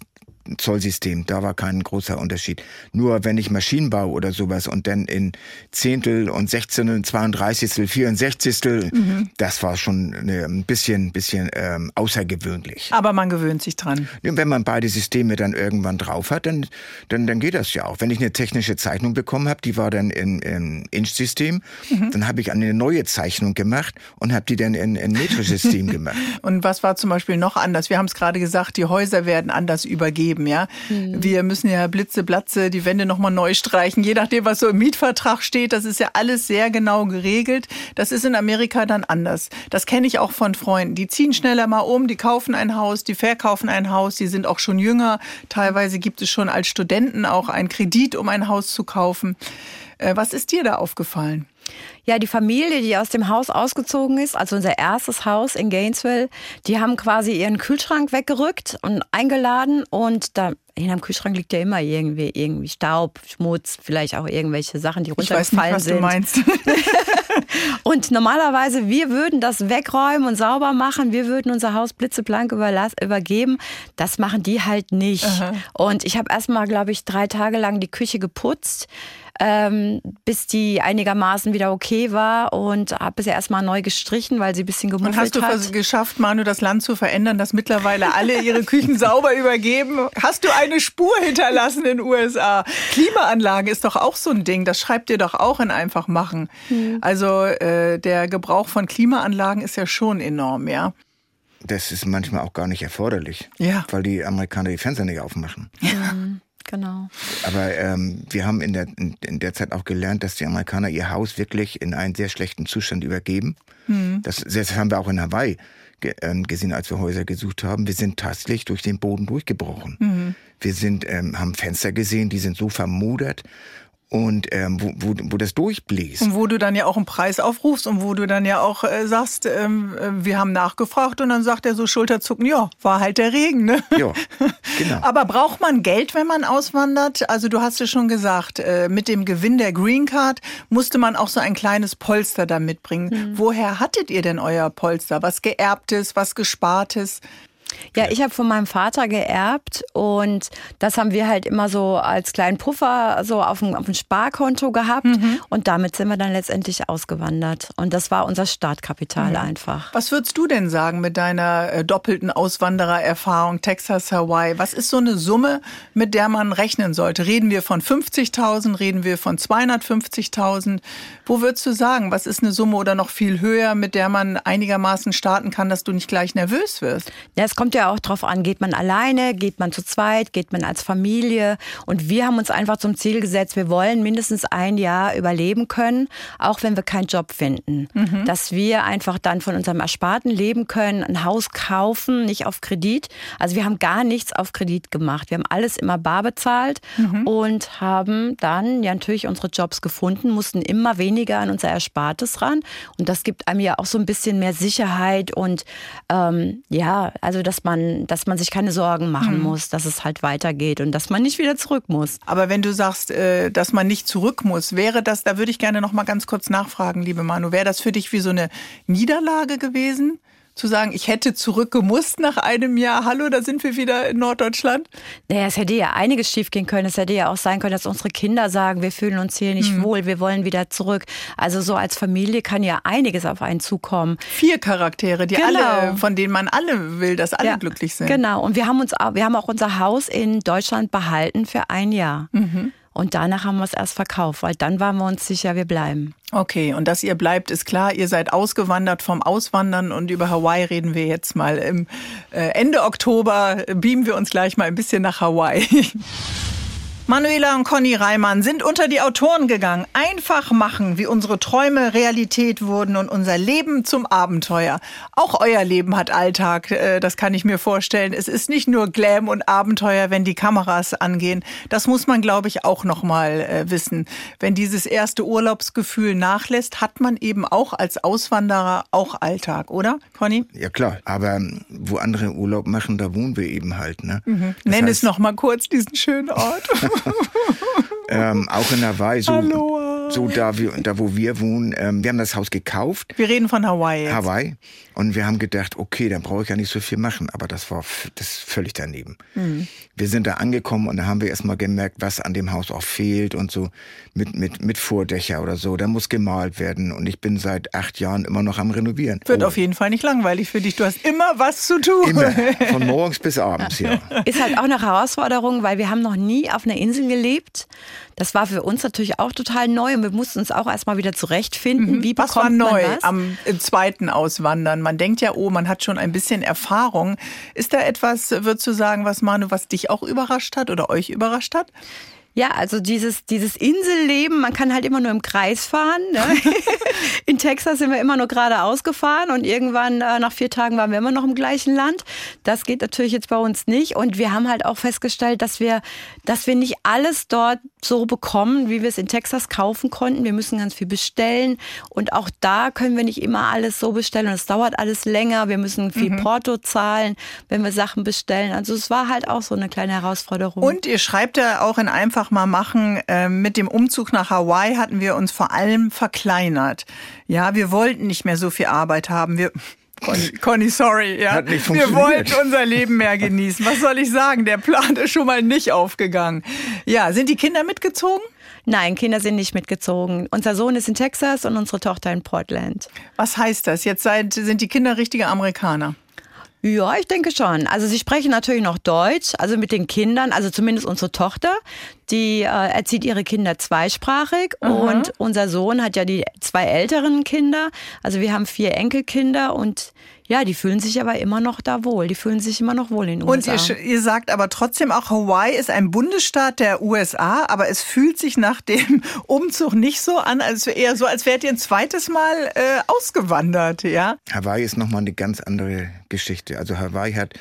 Zollsystem, da war kein großer Unterschied. Nur wenn ich Maschinenbau oder sowas und dann in Zehntel und Sechzehntel, Zweiunddreißigstel, Vierundsechzigstel, mhm. das war schon eine, ein bisschen, bisschen ähm, außergewöhnlich. Aber man gewöhnt sich dran. Wenn man beide Systeme dann irgendwann drauf hat, dann, dann, dann geht das ja auch. Wenn ich eine technische Zeichnung bekommen habe, die war dann in, in Inch-System, mhm. dann habe ich eine neue Zeichnung gemacht und habe die dann in, in Metrisches-System gemacht. Und was war zum Beispiel noch anders? Wir haben es gerade gesagt, die Häuser werden anders übergeben geben, ja. Mhm. Wir müssen ja Blitze, Blatze, die Wände nochmal neu streichen, je nachdem, was so im Mietvertrag steht. Das ist ja alles sehr genau geregelt. Das ist in Amerika dann anders. Das kenne ich auch von Freunden. Die ziehen schneller mal um, die kaufen ein Haus, die verkaufen ein Haus, die sind auch schon jünger. Teilweise gibt es schon als Studenten auch einen Kredit, um ein Haus zu kaufen. Äh, was ist dir da aufgefallen? Ja, die Familie, die aus dem Haus ausgezogen ist, also unser erstes Haus in Gainesville, die haben quasi ihren Kühlschrank weggerückt und eingeladen und da in einem Kühlschrank liegt ja immer irgendwie, irgendwie Staub, Schmutz, vielleicht auch irgendwelche Sachen, die runtergefallen sind. Ich weiß nicht, was sind. du meinst. und normalerweise, wir würden das wegräumen und sauber machen, wir würden unser Haus blitzeblank übergeben. Das machen die halt nicht. Aha. Und ich habe erstmal, glaube ich, drei Tage lang die Küche geputzt ähm, bis die einigermaßen wieder okay war und habe sie erstmal neu gestrichen, weil sie ein bisschen gemuffelt hat. Und hast du hat. geschafft, Manu, das Land zu verändern, dass mittlerweile alle ihre Küchen sauber übergeben? Hast du eine Spur hinterlassen in den USA. Klimaanlagen ist doch auch so ein Ding. Das schreibt ihr doch auch in einfach machen. Mhm. Also äh, der Gebrauch von Klimaanlagen ist ja schon enorm, ja. Das ist manchmal auch gar nicht erforderlich, ja. weil die Amerikaner die Fenster nicht aufmachen. Ja. Genau. Aber ähm, wir haben in der, in, in, der Zeit auch gelernt, dass die Amerikaner ihr Haus wirklich in einen sehr schlechten Zustand übergeben. Mhm. Das, das haben wir auch in Hawaii ähm, gesehen, als wir Häuser gesucht haben. Wir sind tatsächlich durch den Boden durchgebrochen. Mhm. Wir sind, ähm, haben Fenster gesehen, die sind so vermodert und ähm, wo, wo, wo das durchbläst. Und wo du dann ja auch einen Preis aufrufst und wo du dann ja auch äh, sagst, ähm, äh, wir haben nachgefragt und dann sagt er so Schulterzucken, ja, war halt der Regen. Ne? Ja, genau. Aber braucht man Geld, wenn man auswandert? Also du hast ja schon gesagt, äh, mit dem Gewinn der Green Card musste man auch so ein kleines Polster da mitbringen. Mhm. Woher hattet ihr denn euer Polster? Was geerbtes, was gespartes? Ja, ich habe von meinem Vater geerbt und das haben wir halt immer so als kleinen Puffer so auf dem, auf dem Sparkonto gehabt mhm. und damit sind wir dann letztendlich ausgewandert und das war unser Startkapital mhm. einfach. Was würdest du denn sagen mit deiner äh, doppelten Auswanderererfahrung Texas, Hawaii? Was ist so eine Summe, mit der man rechnen sollte? Reden wir von 50.000, reden wir von 250.000? Wo würdest du sagen, was ist eine Summe oder noch viel höher, mit der man einigermaßen starten kann, dass du nicht gleich nervös wirst? Ja, es kommt ja auch drauf an, geht man alleine, geht man zu zweit, geht man als Familie. Und wir haben uns einfach zum Ziel gesetzt, wir wollen mindestens ein Jahr überleben können, auch wenn wir keinen Job finden. Mhm. Dass wir einfach dann von unserem Ersparten leben können, ein Haus kaufen, nicht auf Kredit. Also wir haben gar nichts auf Kredit gemacht. Wir haben alles immer bar bezahlt mhm. und haben dann ja natürlich unsere Jobs gefunden, mussten immer weniger an unser Erspartes ran. Und das gibt einem ja auch so ein bisschen mehr Sicherheit und ähm, ja, also das dass man, dass man sich keine Sorgen machen hm. muss, dass es halt weitergeht und dass man nicht wieder zurück muss. Aber wenn du sagst, äh, dass man nicht zurück muss, wäre das, da würde ich gerne noch mal ganz kurz nachfragen, liebe Manu, wäre das für dich wie so eine Niederlage gewesen? Zu sagen, ich hätte zurückgemusst nach einem Jahr. Hallo, da sind wir wieder in Norddeutschland. Naja, es hätte ja einiges schiefgehen können. Es hätte ja auch sein können, dass unsere Kinder sagen, wir fühlen uns hier nicht mhm. wohl, wir wollen wieder zurück. Also so als Familie kann ja einiges auf einen zukommen. Vier Charaktere, die genau. alle, von denen man alle will, dass alle ja, glücklich sind. Genau. Und wir haben uns, auch, wir haben auch unser Haus in Deutschland behalten für ein Jahr. Mhm. Und danach haben wir es erst verkauft, weil dann waren wir uns sicher, wir bleiben. Okay, und dass ihr bleibt, ist klar. Ihr seid ausgewandert vom Auswandern und über Hawaii reden wir jetzt mal. Im äh, Ende Oktober beamen wir uns gleich mal ein bisschen nach Hawaii. Manuela und Conny Reimann sind unter die Autoren gegangen. Einfach machen, wie unsere Träume Realität wurden und unser Leben zum Abenteuer. Auch euer Leben hat Alltag, äh, das kann ich mir vorstellen. Es ist nicht nur Glam und Abenteuer, wenn die Kameras angehen. Das muss man, glaube ich, auch noch mal äh, wissen. Wenn dieses erste Urlaubsgefühl nachlässt, hat man eben auch als Auswanderer auch Alltag, oder, Conny? Ja klar, aber ähm, wo andere Urlaub machen, da wohnen wir eben halt. Ne? Mhm. Nenn heißt, es noch mal kurz diesen schönen Ort. ähm, auch in Hawaii, so, Hallo. So da, wir, da wo wir wohnen. Ähm, wir haben das Haus gekauft. Wir reden von Hawaii. Jetzt. Hawaii. Und wir haben gedacht, okay, dann brauche ich ja nicht so viel machen. Aber das war das ist völlig daneben. Mhm. Wir sind da angekommen und da haben wir erstmal gemerkt, was an dem Haus auch fehlt und so mit, mit, mit Vordächer oder so. Da muss gemalt werden. Und ich bin seit acht Jahren immer noch am Renovieren. Wird oh. auf jeden Fall nicht langweilig für dich. Du hast immer was zu tun. Immer. Von morgens bis abends, ja. Ist halt auch eine Herausforderung, weil wir haben noch nie auf einer Insel gelebt. Das war für uns natürlich auch total neu und wir mussten uns auch erstmal wieder zurechtfinden. Mhm. Wie was war neu was? am zweiten Auswandern? Man denkt ja, oh, man hat schon ein bisschen Erfahrung. Ist da etwas, würdest du sagen, was Manu, was dich auch überrascht hat oder euch überrascht hat? Ja, also dieses, dieses Inselleben, man kann halt immer nur im Kreis fahren. Ne? In Texas sind wir immer nur geradeaus gefahren und irgendwann äh, nach vier Tagen waren wir immer noch im gleichen Land. Das geht natürlich jetzt bei uns nicht. Und wir haben halt auch festgestellt, dass wir, dass wir nicht alles dort so bekommen, wie wir es in Texas kaufen konnten. Wir müssen ganz viel bestellen. Und auch da können wir nicht immer alles so bestellen. Und es dauert alles länger. Wir müssen viel mhm. Porto zahlen, wenn wir Sachen bestellen. Also es war halt auch so eine kleine Herausforderung. Und ihr schreibt ja auch in einfach einfach mal machen. Ähm, mit dem Umzug nach Hawaii hatten wir uns vor allem verkleinert. Ja, wir wollten nicht mehr so viel Arbeit haben. Wir Conny, Conny, sorry, ja. Hat nicht Wir wollten unser Leben mehr genießen. Was soll ich sagen? Der Plan ist schon mal nicht aufgegangen. Ja, sind die Kinder mitgezogen? Nein, Kinder sind nicht mitgezogen. Unser Sohn ist in Texas und unsere Tochter in Portland. Was heißt das? Jetzt sind die Kinder richtige Amerikaner? Ja, ich denke schon. Also sie sprechen natürlich noch Deutsch, also mit den Kindern, also zumindest unsere Tochter, die äh, erzieht ihre Kinder zweisprachig Aha. und unser Sohn hat ja die zwei älteren Kinder. Also wir haben vier Enkelkinder und ja, die fühlen sich aber immer noch da wohl. Die fühlen sich immer noch wohl in den Und USA. ihr, sch- ihr sagt aber trotzdem auch, Hawaii ist ein Bundesstaat der USA, aber es fühlt sich nach dem Umzug nicht so an, als eher so, als wärt ihr ein zweites Mal äh, ausgewandert, ja? Hawaii ist nochmal eine ganz andere Geschichte. Also Hawaii hat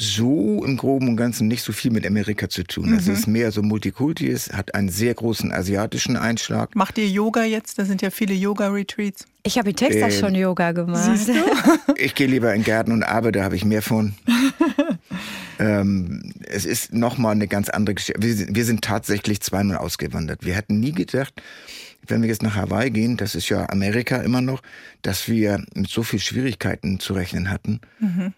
so im Groben und Ganzen nicht so viel mit Amerika zu tun. Es ist mehr so Multikulti, es hat einen sehr großen asiatischen Einschlag. Macht ihr Yoga jetzt? Da sind ja viele Yoga-Retreats. Ich habe in Texas Ähm, schon Yoga gemacht. Ich gehe lieber in den Garten und arbeite, da habe ich mehr von. ähm, es ist nochmal eine ganz andere Geschichte. Wir, sind- wir sind tatsächlich zweimal ausgewandert. Wir hätten nie gedacht, wenn wir jetzt nach Hawaii gehen, das ist ja Amerika immer noch, dass wir mit so viel Schwierigkeiten zu rechnen hatten.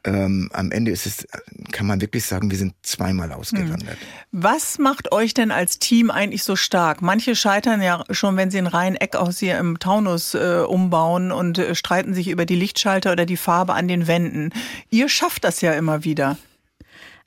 Ähm, am Ende ist es, kann man wirklich sagen, wir sind zweimal ausgewandert. Was macht euch denn als Team eigentlich so stark? Manche scheitern ja schon, wenn sie ein Reiheneck aus hier im Taunus äh, umbauen und äh, streiten sich über die Lichtschalter oder die Farbe an den Wänden. Ihr schafft das ja immer wieder.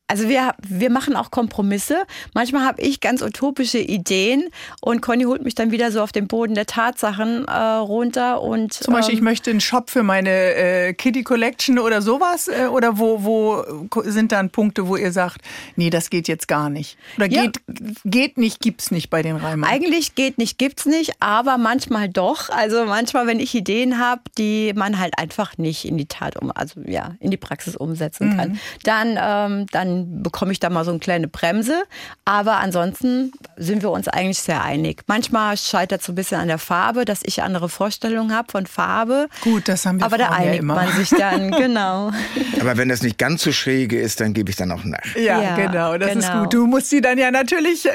Also wir, wir machen auch Kompromisse. Manchmal habe ich ganz utopische Ideen und Conny holt mich dann wieder so auf den Boden der Tatsachen äh, runter und Zum Beispiel, ich ähm, möchte einen Shop für meine äh, Kitty Collection oder sowas. Äh, oder wo, wo sind dann Punkte, wo ihr sagt, nee, das geht jetzt gar nicht? Oder Ja. geht, geht nicht, gibt's nicht bei den Reimern? Eigentlich geht nicht, gibt's nicht, aber manchmal doch. Also manchmal, wenn ich Ideen habe, die man halt einfach nicht in die Tat um, also ja, in die Praxis umsetzen kann, dann, ähm, dann bekomme ich da mal so eine kleine Bremse. Aber ansonsten sind wir uns eigentlich sehr einig. Manchmal scheitert es so ein bisschen an der Farbe, dass ich andere Vorstellungen habe von Farbe. Gut, das haben wir Aber da Frauen ja einigt immer. man sich dann, genau. Aber wenn das nicht ganz so schräge ist, dann gebe ich dann auch nach. Ja, Ja, genau, das ist genau. gut. Du musst sie dann ja natürlich äh, äh,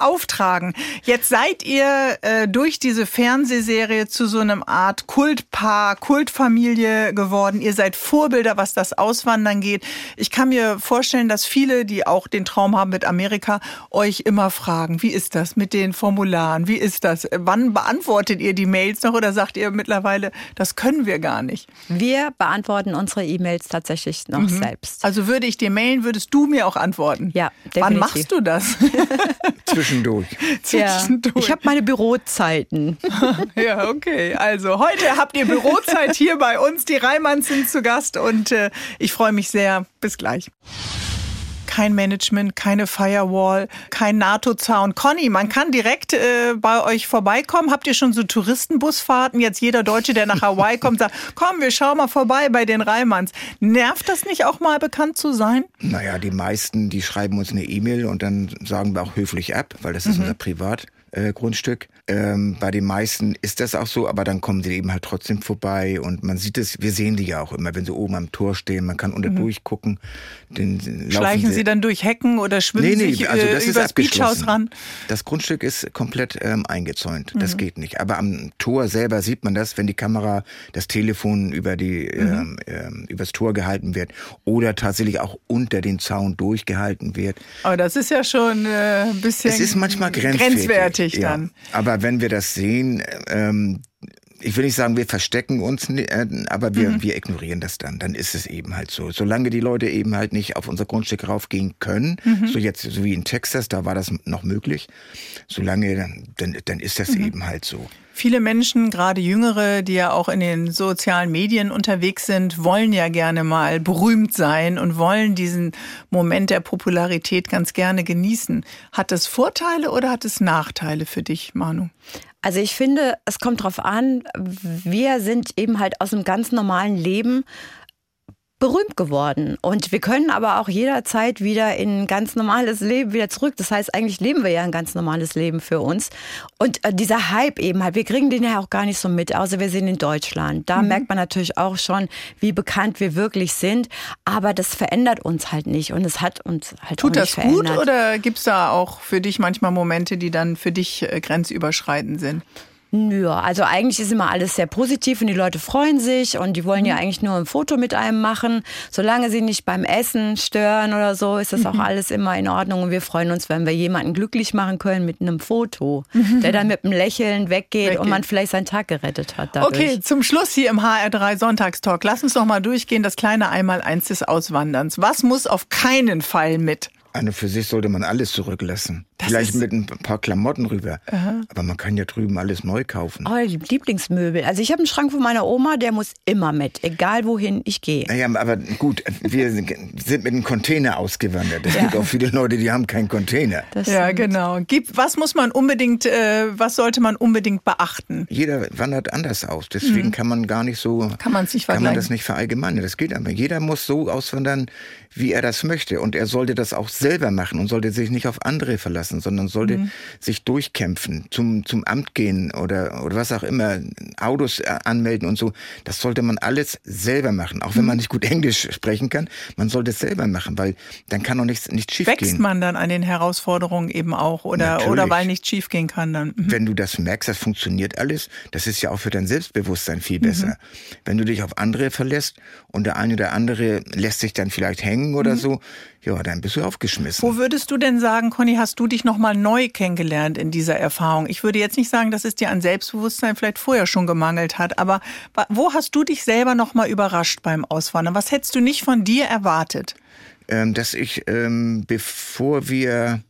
auftragen. Jetzt seid ihr äh, durch diese Fernsehserie zu so einem Art Kultpaar, Kultfamilie geworden. Ihr seid Vorbilder, was das Auswandern geht. Ich kann mir vorstellen, dass viele, die auch den Traum haben mit Amerika, euch immer fragen, wie ist das mit den Formularen? Wie ist das? Wann beantwortet ihr die Mails noch oder sagt ihr mittlerweile, das können wir gar nicht? Wir beantworten unsere E-Mails tatsächlich noch selbst. Also würde ich dir mailen, würdest du mir auch antworten? Ja, Wann definitiv. machst du das? Zwischendurch. Ja, Zwischendurch. ich habe meine Bürozeiten. Ja, okay. Also heute habt ihr Bürozeit hier bei uns. Die Reimanns sind zu Gast und äh, ich freue mich sehr. Bis gleich. Kein Management, keine Firewall, kein NATO-Zaun. Conny, man kann direkt äh, bei euch vorbeikommen. Habt ihr schon so Touristenbusfahrten? Jetzt jeder Deutsche, der nach Hawaii kommt, sagt, komm, wir schauen mal vorbei bei den Reimanns. Nervt das nicht auch mal bekannt zu sein? Naja, die meisten, die schreiben uns eine E-Mail und dann sagen wir auch höflich ab, weil das ist unser Privatgrundstück. Ähm, bei den meisten ist das auch so, aber dann kommen sie eben halt trotzdem vorbei und man sieht es, wir sehen die ja auch immer, wenn sie oben am Tor stehen, man kann unter durchgucken. Den, laufen Schleichen sie dann durch Hecken oder schwimmen Nee, nee, sich also äh, das ist übers Beachhaus ran? Das Grundstück ist komplett ähm, eingezäunt. Das geht nicht. Aber am Tor selber sieht man das, wenn die Kamera, das Telefon über die ähm, ähm, übers Tor gehalten wird oder tatsächlich auch unter den Zaun durchgehalten wird. Aber das ist ja schon äh, ein bisschen Es ist manchmal grenzwertig. grenzwertig ja. dann. Aber wenn wir das sehen, ähm, ich will nicht sagen, wir verstecken uns, äh, aber wir, Mhm. wir ignorieren das dann. Dann ist es eben halt so. Solange die Leute eben halt nicht auf unser Grundstück raufgehen können, Mhm. so jetzt, so wie in Texas, da war das noch möglich, solange, dann, dann ist Mhm. das eben halt so. Viele Menschen, gerade Jüngere, die ja auch in den sozialen Medien unterwegs sind, wollen ja gerne mal berühmt sein und wollen diesen Moment der Popularität ganz gerne genießen. Hat das Vorteile oder hat es Nachteile für dich, Manu? Also ich finde, es kommt drauf an, wir sind eben halt aus einem ganz normalen Leben berühmt geworden. Und wir können aber auch jederzeit wieder in ein ganz normales Leben wieder zurück. Das heißt, eigentlich leben wir ja ein ganz normales Leben für uns. Und äh, dieser Hype eben halt, wir kriegen den ja auch gar nicht so mit, außer wir sind in Deutschland. Da merkt man natürlich auch schon, wie bekannt wir wirklich sind. Aber das verändert uns halt nicht. Und es hat uns halt Tut auch das nicht gut verändert. oder gibt es da auch für dich manchmal Momente, die dann für dich äh, grenzüberschreitend sind? Ja, also eigentlich ist immer alles sehr positiv und die Leute freuen sich und die wollen ja mhm. eigentlich nur ein Foto mit einem machen. Solange sie nicht beim Essen stören oder so, ist das auch mhm. alles immer in Ordnung und wir freuen uns, wenn wir jemanden glücklich machen können mit einem Foto, mhm. der dann mit einem Lächeln weggeht, weggeht, und man vielleicht seinen Tag gerettet hat. Dadurch. Okay, zum Schluss hier im HR3 Sonntagstalk. Lass uns noch mal durchgehen, das kleine Einmaleins des Auswanderns. Was muss auf keinen Fall mit? Eine für sich sollte man alles zurücklassen. Das Vielleicht mit ein paar Klamotten rüber. Aha. Aber man kann ja drüben alles neu kaufen. Oh, Lieblingsmöbel. Also ich habe einen Schrank von meiner Oma, der muss immer mit, egal wohin ich gehe. Naja, aber gut, wir sind mit einem Container ausgewandert. Es ja. gibt auch viele Leute, die haben keinen Container. Das ja, genau. was muss man unbedingt, äh, was sollte man unbedingt beachten? Jeder wandert anders aus. Deswegen mhm. kann man gar nicht so, kann, man nicht kann man das nicht verallgemeinern. Das geht aber. Jeder muss so auswandern, wie er das möchte. Und er sollte das auch selber machen und sollte sich nicht auf andere verlassen lassen, sondern sollte mhm. sich durchkämpfen, zum, zum Amt gehen oder, oder was auch immer, Autos äh, anmelden und so. Das sollte man alles selber machen, auch wenn man mhm. nicht gut Englisch sprechen kann. Man sollte es selber machen, weil dann kann auch nichts, nichts schief Wächst gehen. man dann an den Herausforderungen eben auch oder, oder weil nichts schief gehen kann dann? Mhm. Wenn du das merkst, das funktioniert alles, das ist ja auch für dein Selbstbewusstsein viel besser. Mhm. Wenn du dich auf andere verlässt und der eine oder andere lässt sich dann vielleicht hängen oder mhm. so, ja, dann bist du aufgeschmissen. Wo würdest du denn sagen, Conny, hast du dich nochmal neu kennengelernt in dieser Erfahrung? Ich würde jetzt nicht sagen, dass es dir an Selbstbewusstsein vielleicht vorher schon gemangelt hat, aber wo hast du dich selber nochmal überrascht beim Auswandern? Was hättest du nicht von dir erwartet? Ähm, dass ich, ähm, bevor wir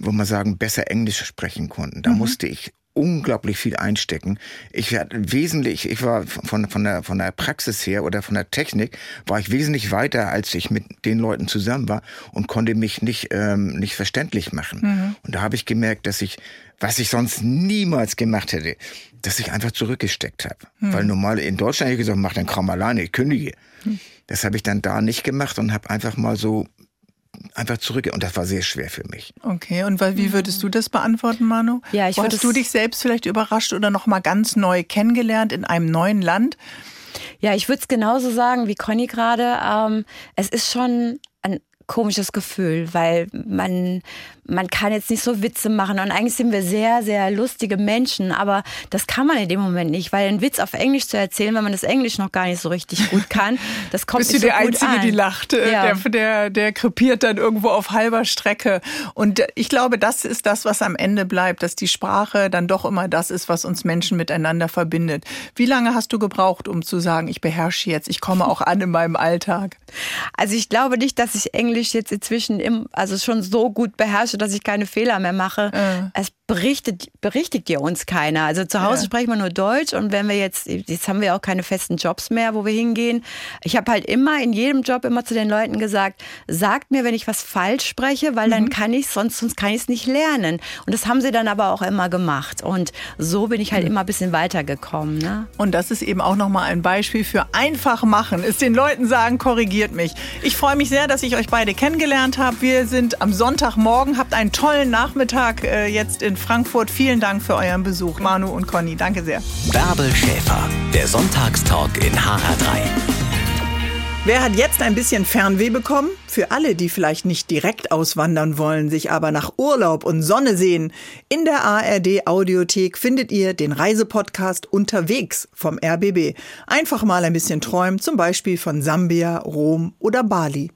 wo man sagen, besser Englisch sprechen konnten. Da mhm. musste ich unglaublich viel einstecken. Ich war wesentlich, ich war von, von, der, von der Praxis her oder von der Technik, war ich wesentlich weiter, als ich mit den Leuten zusammen war und konnte mich nicht, ähm, nicht verständlich machen. Mhm. Und da habe ich gemerkt, dass ich, was ich sonst niemals gemacht hätte, dass ich einfach zurückgesteckt habe. Mhm. Weil normal in Deutschland hätte ich gesagt, mach den Kram alleine, ich kündige. Mhm. Das habe ich dann da nicht gemacht und habe einfach mal so einfach zurück. Und das war sehr schwer für mich. Okay, und wie würdest du das beantworten, Manu? Ja, ich Hast du dich selbst vielleicht überrascht oder nochmal ganz neu kennengelernt in einem neuen Land? Ja, ich würde es genauso sagen wie Conny gerade. Ähm, es ist schon komisches Gefühl, weil man, man kann jetzt nicht so Witze machen und eigentlich sind wir sehr, sehr lustige Menschen, aber das kann man in dem Moment nicht, weil einen Witz auf Englisch zu erzählen, wenn man das Englisch noch gar nicht so richtig gut kann, das kommt Bist nicht so der Einzige, an. die lacht, äh, ja. der, der, der krepiert dann irgendwo auf halber Strecke und ich glaube, das ist das, was am Ende bleibt, dass die Sprache dann doch immer das ist, was uns Menschen miteinander verbindet. Wie lange hast du gebraucht, um zu sagen, ich beherrsche jetzt, ich komme auch an in meinem Alltag? Also ich glaube nicht, dass ich Englisch Englisch jetzt inzwischen im, also schon so gut beherrsche, dass ich keine Fehler mehr mache. Äh. Es berichtet, berichtigt ja uns keiner. Also zu Hause ja. sprechen wir nur Deutsch und wenn wir jetzt, jetzt haben wir auch keine festen Jobs mehr, wo wir hingehen. Ich habe halt immer in jedem Job immer zu den Leuten gesagt, sagt mir, wenn ich was falsch spreche, weil mhm. dann kann ich sonst, sonst kann ich es nicht lernen. Und das haben sie dann aber auch immer gemacht. Und so bin ich halt mhm. immer ein bisschen weitergekommen. Ne? Und das ist eben auch nochmal ein Beispiel für einfach machen. Ist den Leuten sagen, korrigiert mich. Ich freue mich sehr, dass ich euch beide kennengelernt habe. Wir sind am Sonntagmorgen, habt einen tollen Nachmittag äh, jetzt in Frankfurt. Vielen Dank für euren Besuch, Manu und Conny. Danke sehr. Bärbel Schäfer, der Sonntagstalk in HR3. Wer hat jetzt ein bisschen Fernweh bekommen? Für alle, die vielleicht nicht direkt auswandern wollen, sich aber nach Urlaub und Sonne sehen. In der ARD Audiothek findet ihr den Reisepodcast Unterwegs vom RBB. Einfach mal ein bisschen träumen, zum Beispiel von Sambia, Rom oder Bali.